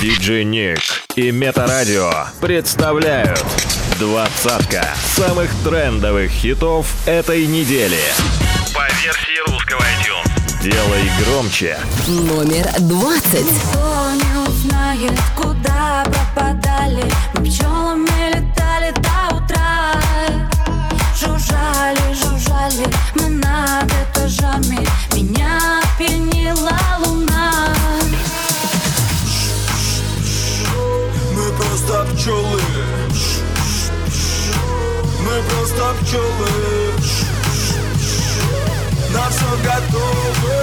Диджей Ник и Метарадио представляют двадцатка самых трендовых хитов этой недели. По версии русского iTunes. Делай громче. Номер двадцать. Никто не узнает, куда пропадали Мы пчелами летали до утра Жужжали, жужжали мы над этажами Меня пьянила луна просто пчелы. Мы просто пчелы. На все готовы.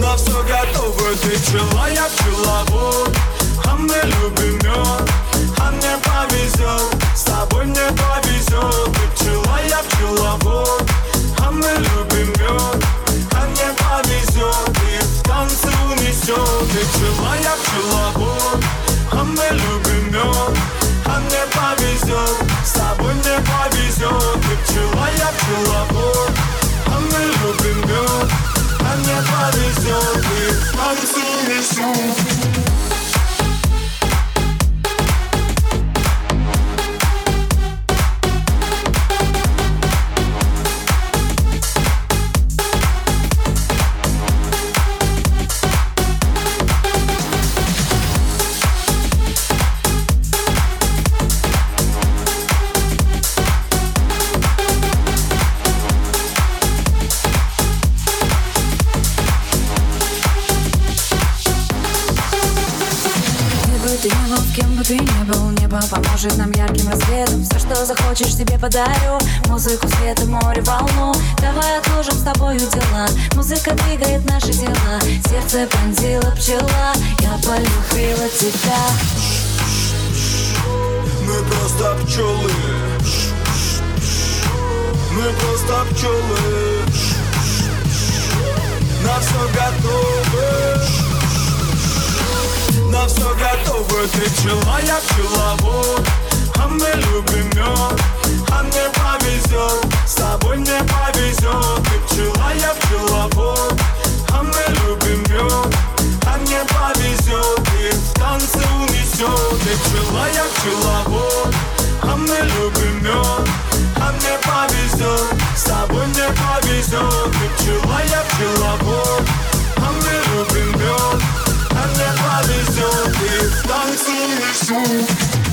На все готовы. Ты пчела, я пчеловод А мы любим мед А мне повезет С тобой мне повезет Ты пчела, я пчеловод А мы любим мед А мне повезет И в танце унесет Ты пчела, я пчеловод А мы любим мед А мне повезет С тобой мне повезет Ты пчела, я пчеловод А мы любим мед А мне повезет И в Поможет нам ярким рассветом. Все, что захочешь, тебе подарю. Музыку, свет и море, волну. Давай отложим с тобою дела. Музыка двигает наши дела. Сердце пронзила пчела. Я полюбила тебя. Мы просто пчелы. Мы просто пчелы. На все готовы На все готовы Ты пчела, я пчеловод А мы любим мед А мне повезет С тобой мне повезет Ты пчела, я пчеловод А мы любим мед А мне повезет И в танце унесет Ты пчела, я пчеловод А мы любим мед А мне повезет С тобой мне повезет Ты пчела, я пчеловод А мы любим мед А мне повезет И в танце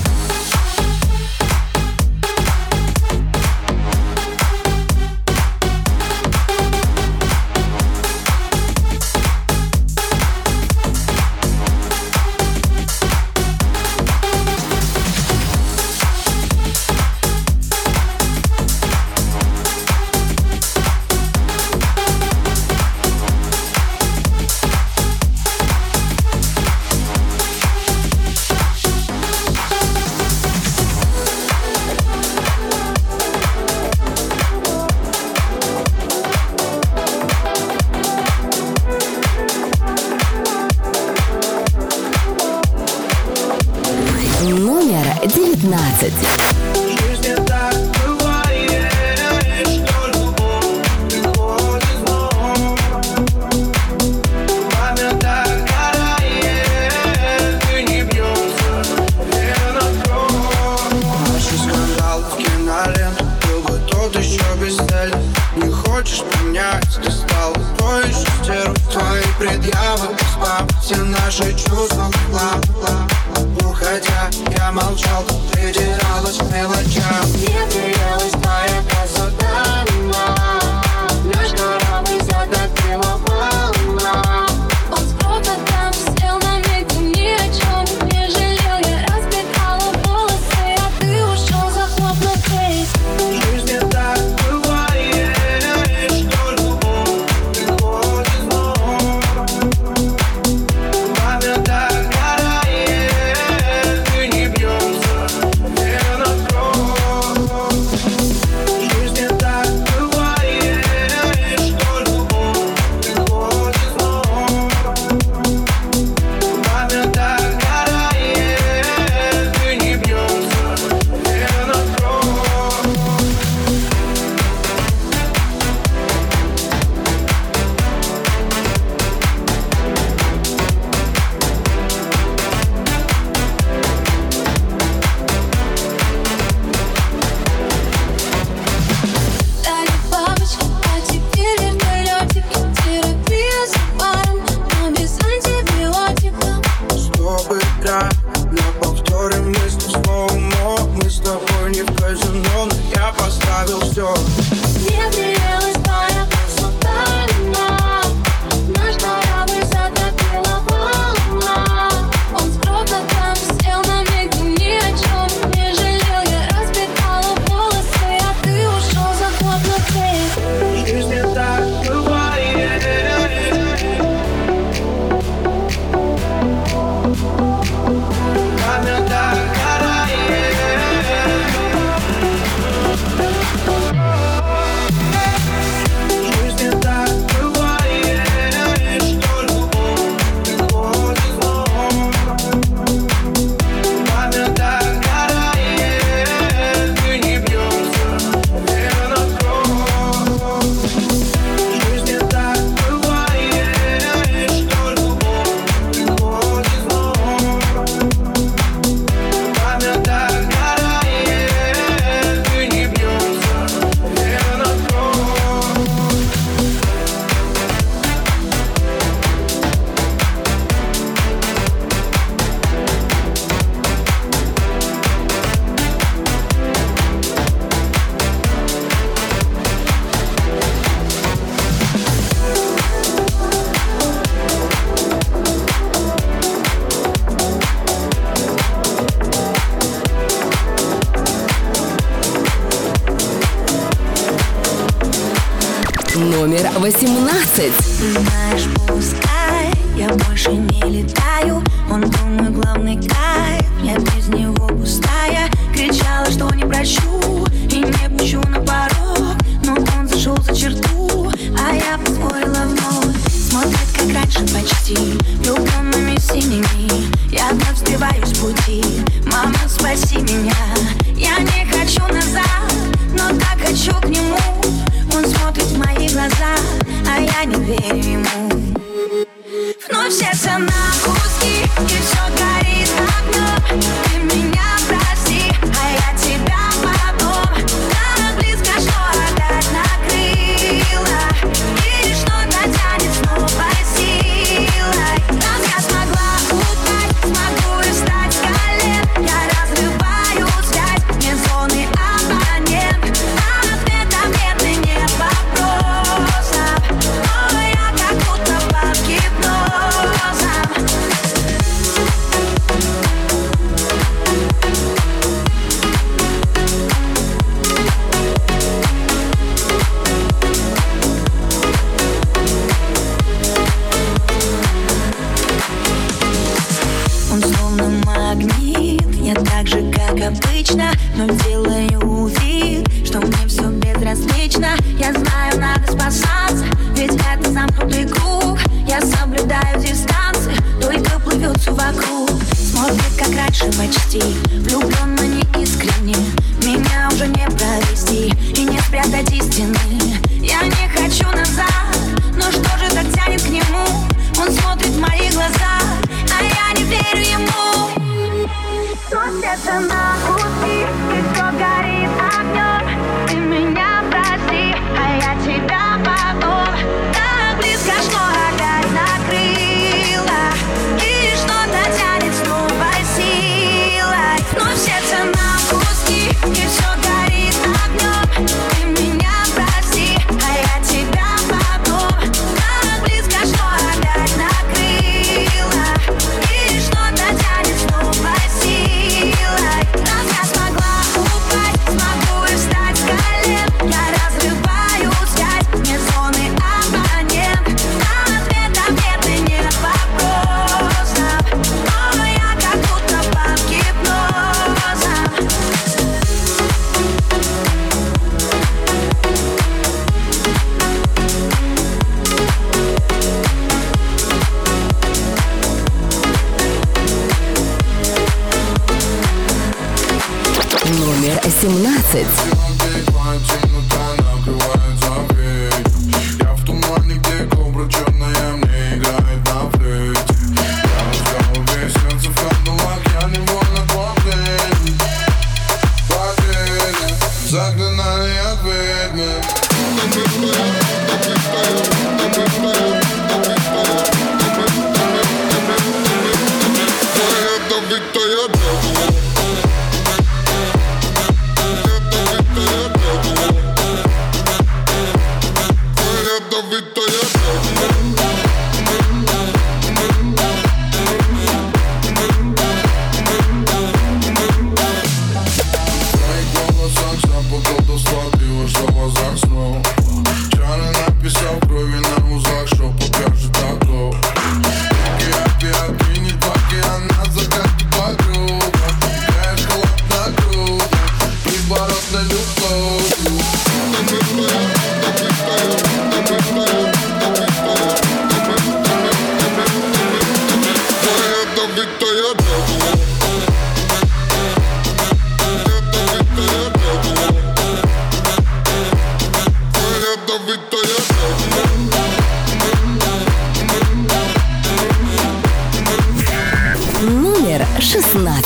16.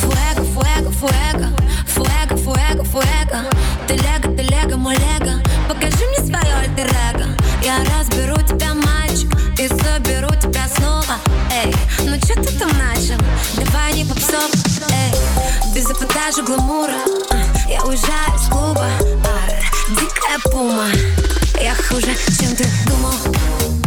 Фуэго, фуэго, фуэго, фуэго, фуэго, фуэго. Ты лего, ты лего, мой лего. Покажи мне свое альтер-эго. Я разберу тебя, мальчик, и заберу тебя снова. Эй, ну что ты там начал? Давай не попсов, эй. Без эпатажа гламура, я уезжаю из клуба. Дикая пума, я хуже, чем ты думал.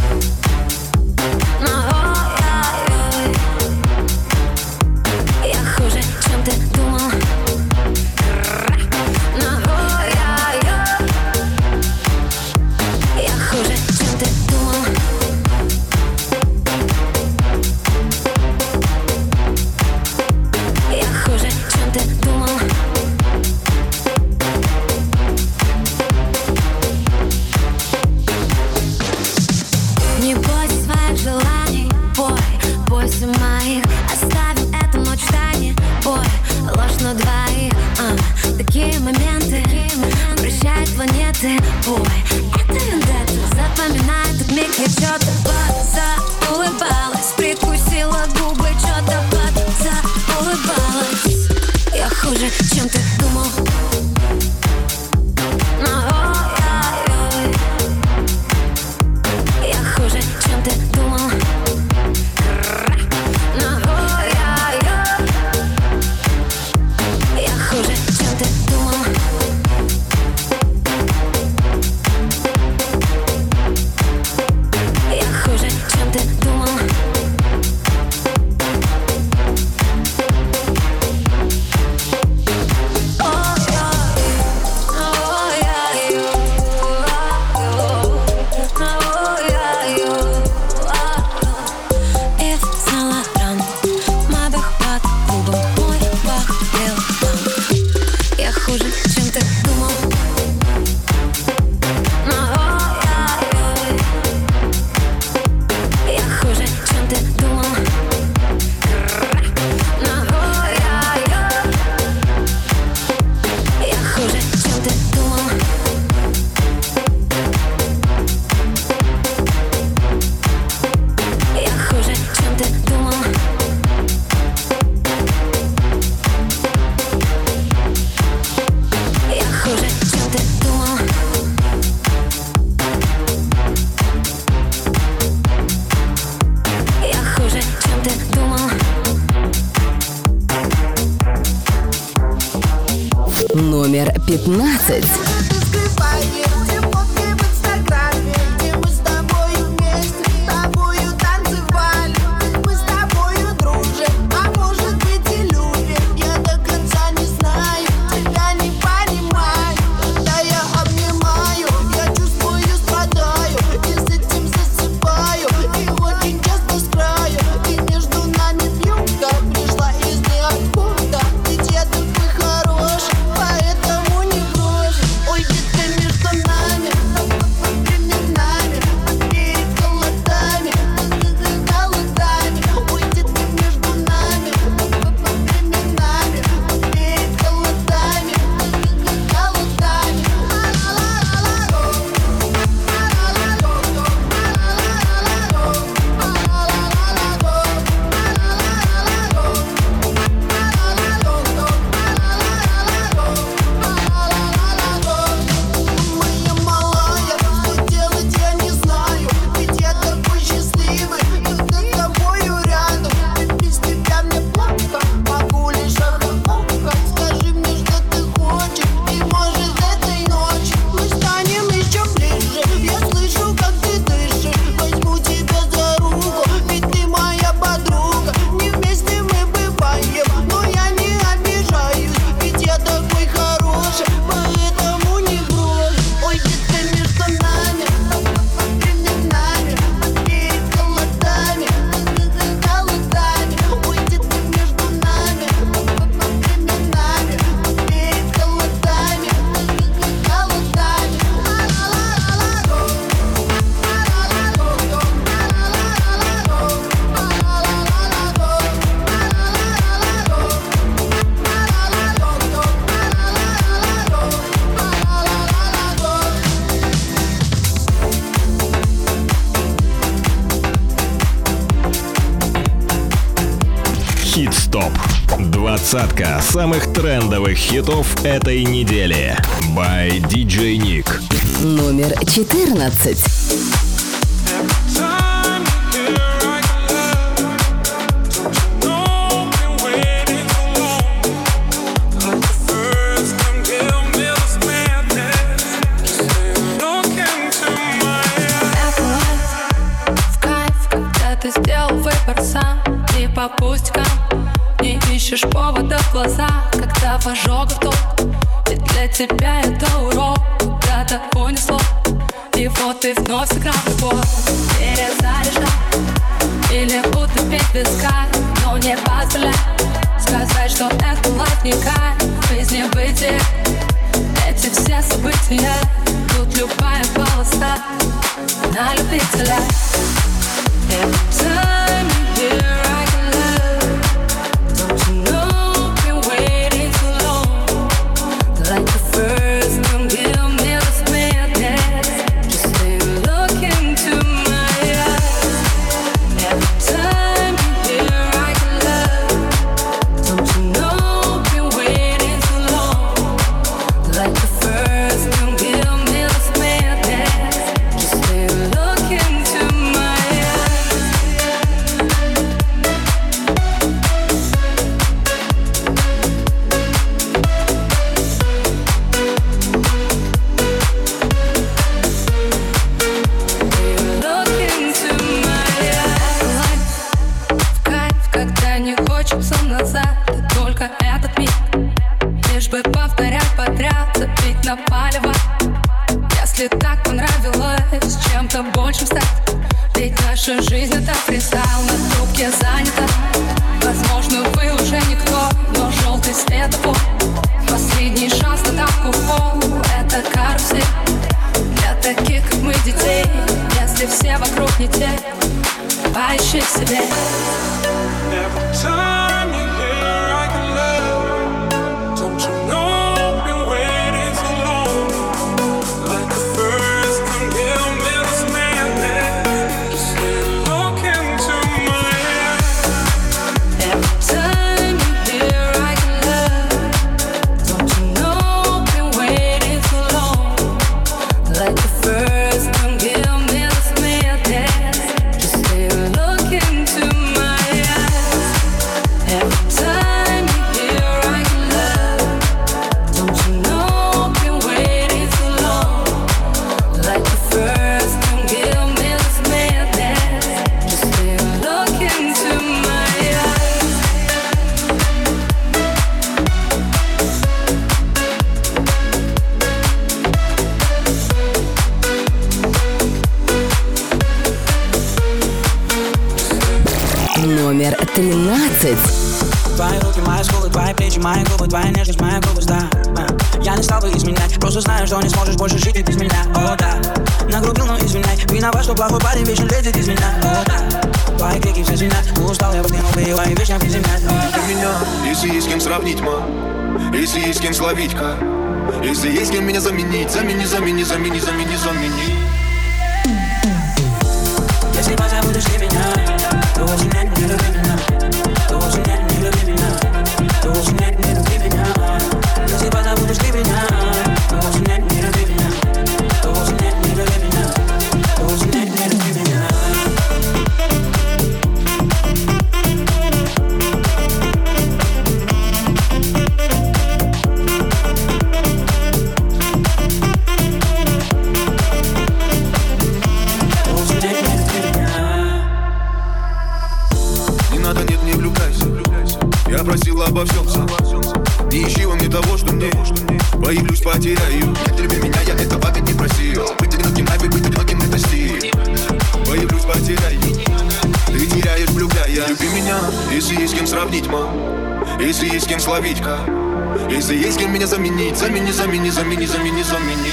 самых трендовых хитов этой недели. By DJ Nick. Номер 14. Глаза, когда в ожогах ток Ведь для тебя это урок, куда-то понесло И вот ты вновь сыграл любовь Перезаряжай или утопить песка Но не позволяй сказать, что это лайф не кайф. Жизнь не бытие, эти все события Тут любая полоса на любителя. Every time you hear Боюсь, потеряю. Нет, люби меня, я этого ведь не просил. Быть одиноким лайф и быть одиноким это стиль. Боюсь, потеряю. Ты теряешь, влюбляя Люби меня, если есть с кем сравнить, мам Если есть с кем словить, ка. Если есть с кем меня заменить Замени, замени, замени, замени, замени.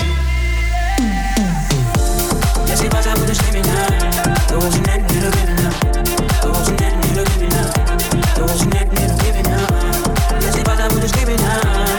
Если позабудешь ты меня Ты уже нет, не люби меня. Ты уже нет, не люби меня. Ты нет, не люби меня. Если позабудешь ты меня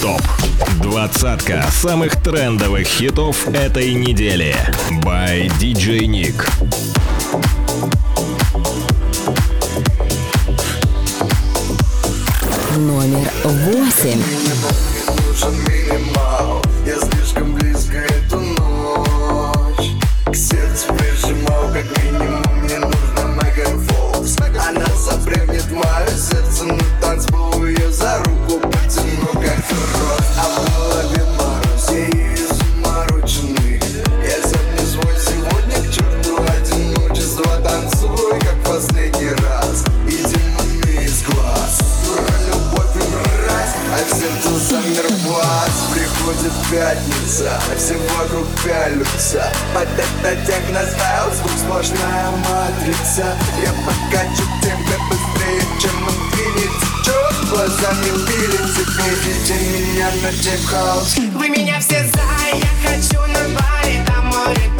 ТОП. Двадцатка самых трендовых хитов этой недели. By DJ Nick. Номер восемь. сложная матрица. Я покачу тебя быстрее, чем инфинити Черт, глазами пилите, видите меня на дип-хаус Вы меня все за, я хочу на баре, там море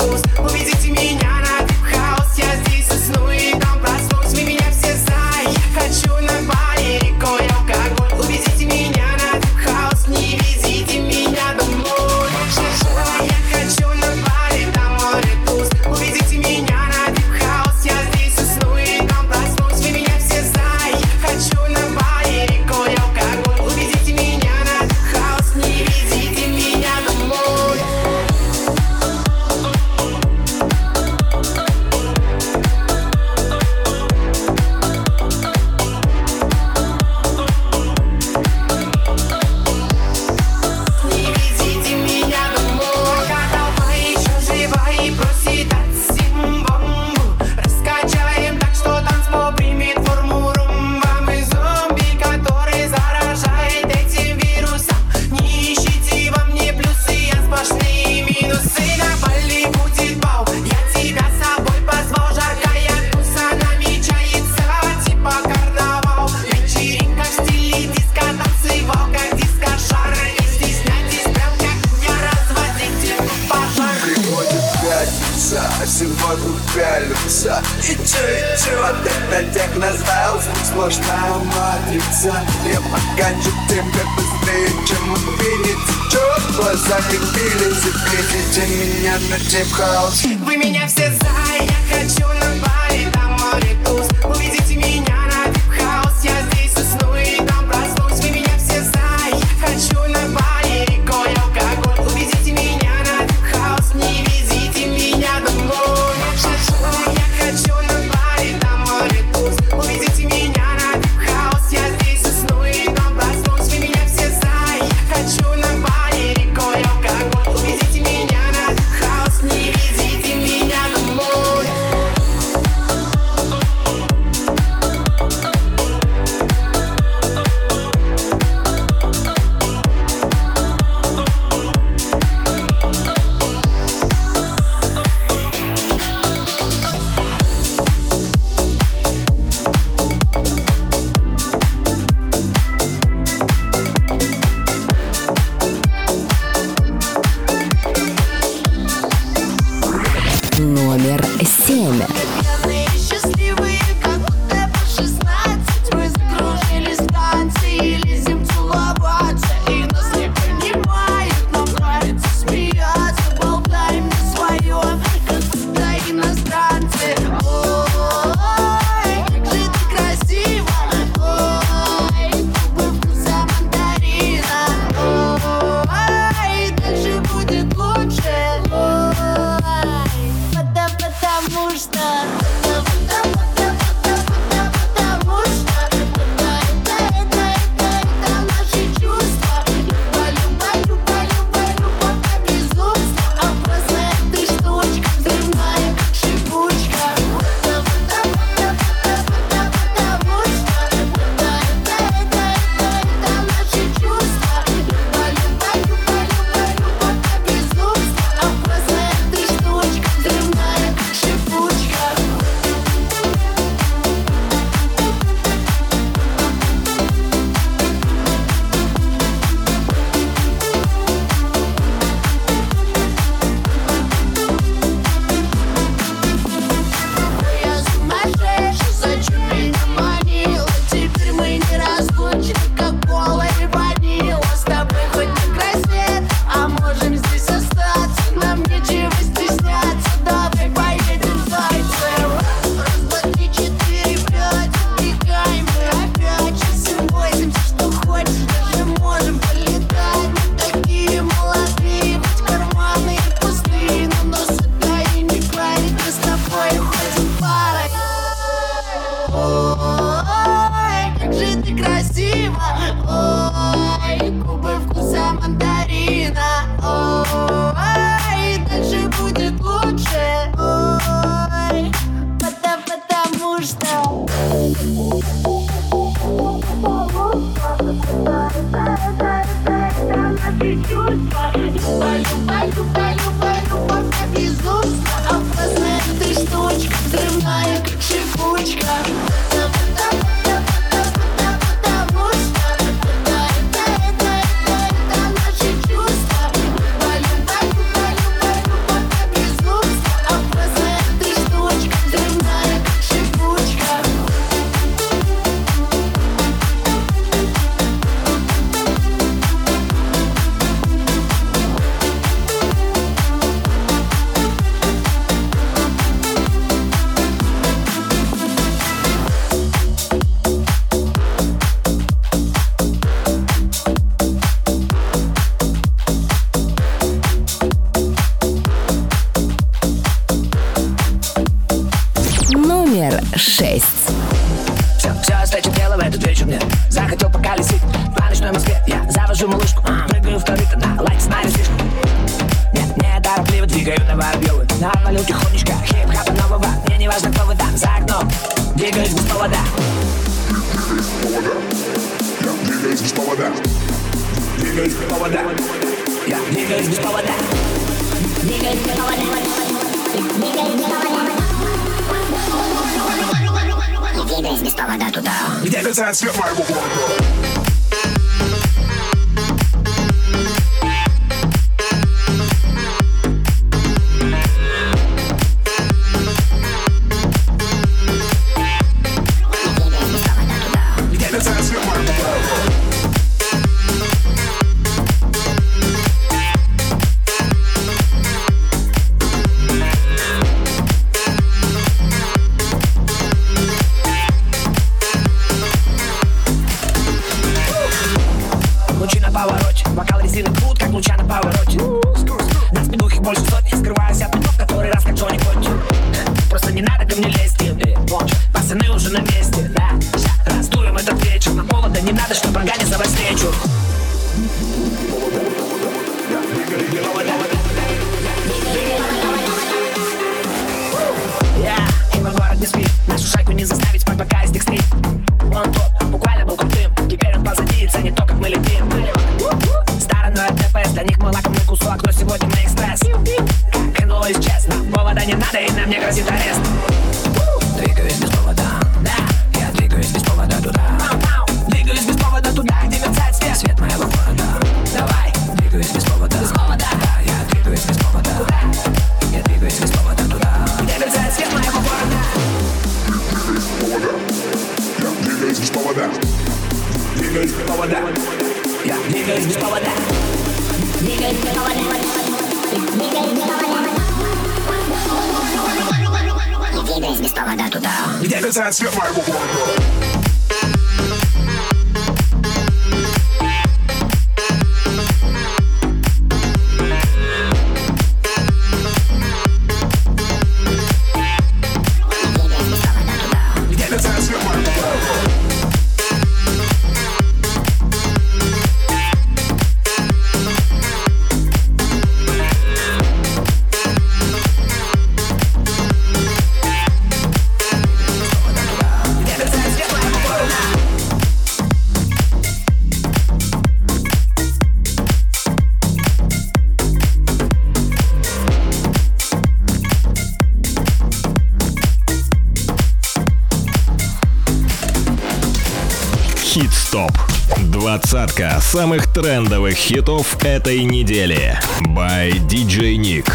Двадцатка самых трендовых хитов этой недели. By DJ Nick.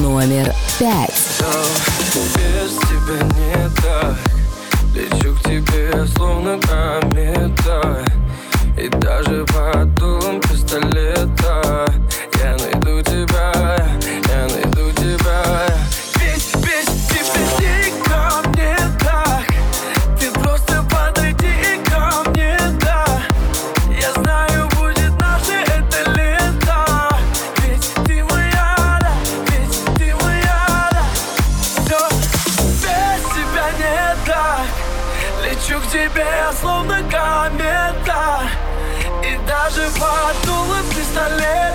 Номер пять. Без тебя не так. Лечу к тебе, словно комета. И даже под дулом пистолета даже подул пистолет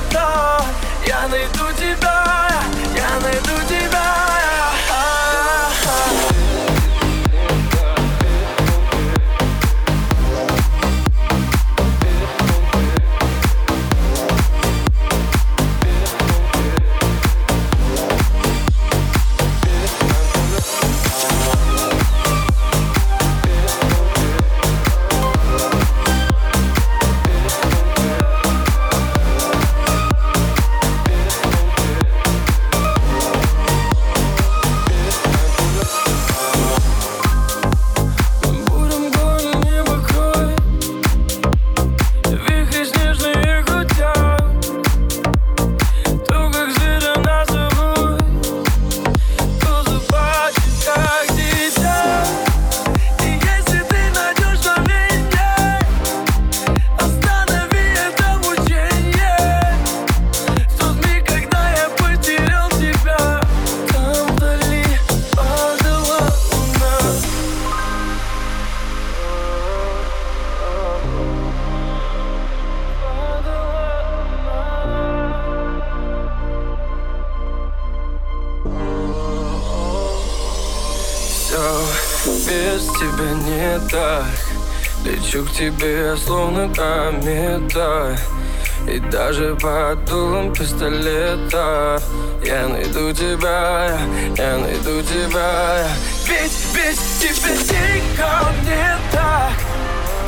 тебе словно комета И даже под дулом пистолета Я найду тебя, я найду тебя. Ведь, ведь тебе не ко мне так.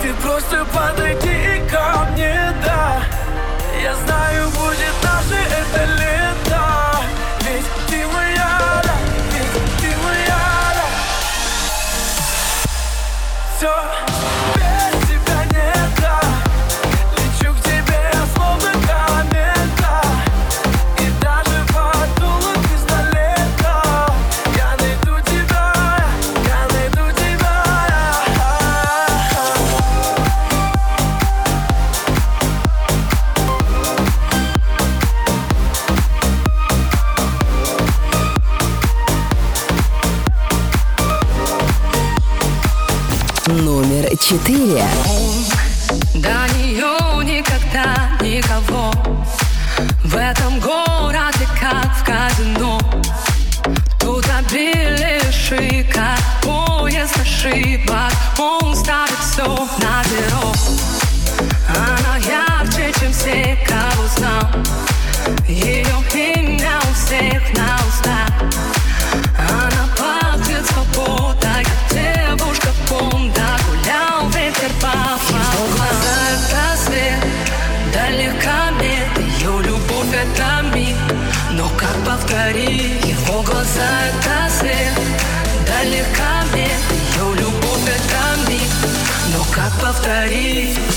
Ты просто подойди ко мне, да. Я знаю, будет наше это лето. Ведь ты моя, да, ведь ты моя, да. Все 4. Он до нее никогда никого. В этом городе как в казино. Тут обили шика, поезд ошибок. Он ставит все на перо Она ярче, чем все, кого знал. Ее имя у всех на устах. love that easy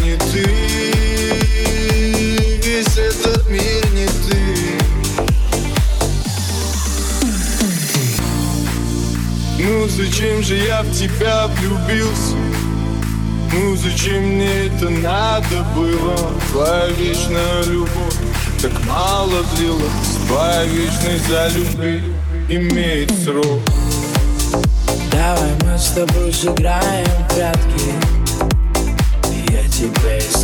не ты. Весь этот мир не ты. Ну зачем же я в тебя влюбился? Ну зачем мне это надо было? Твоя вечная любовь так мало длилась. Твоя вечность за любви имеет срок. Давай мы с тобой сыграем в прятки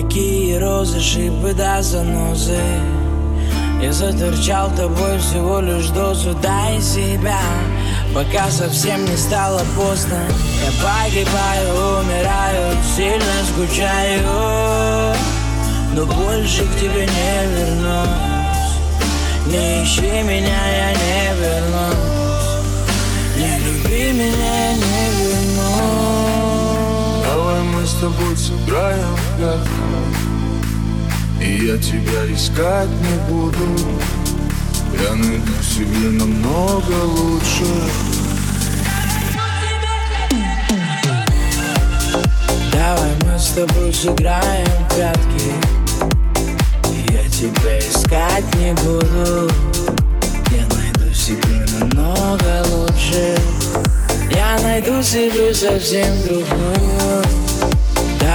Какие розы, шипы да занозы. Я заторчал тобой всего лишь дозу. Дай себя, пока совсем не стало поздно. Я погибаю, умираю, сильно скучаю. Но больше к тебе не вернусь. Не ищи меня, я не вернусь. Не люби меня, с тобой сыграем в прятки И я тебя искать не буду. Я найду себе намного лучше. Давай мы с тобой сыграем в прятки. Я тебя искать не буду. Я найду себе намного лучше. Я найду себе совсем другую